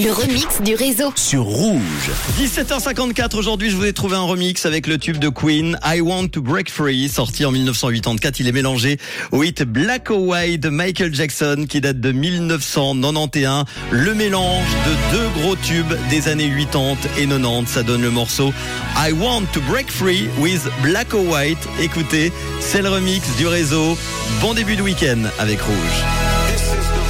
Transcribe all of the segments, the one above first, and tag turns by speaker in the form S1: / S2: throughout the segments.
S1: du réseau.
S2: sur Rouge.
S3: 17h54 aujourd'hui, je vous ai trouvé un remix avec le tube de Queen, I Want to Break Free, sorti en 1984. Il est mélangé au hit Black or White de Michael Jackson qui date de 1991. Le mélange de deux gros tubes des années 80 et 90, ça donne le morceau I Want to Break Free with Black or White. Écoutez, c'est le remix du réseau. Bon début de week-end avec Rouge.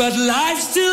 S4: but life still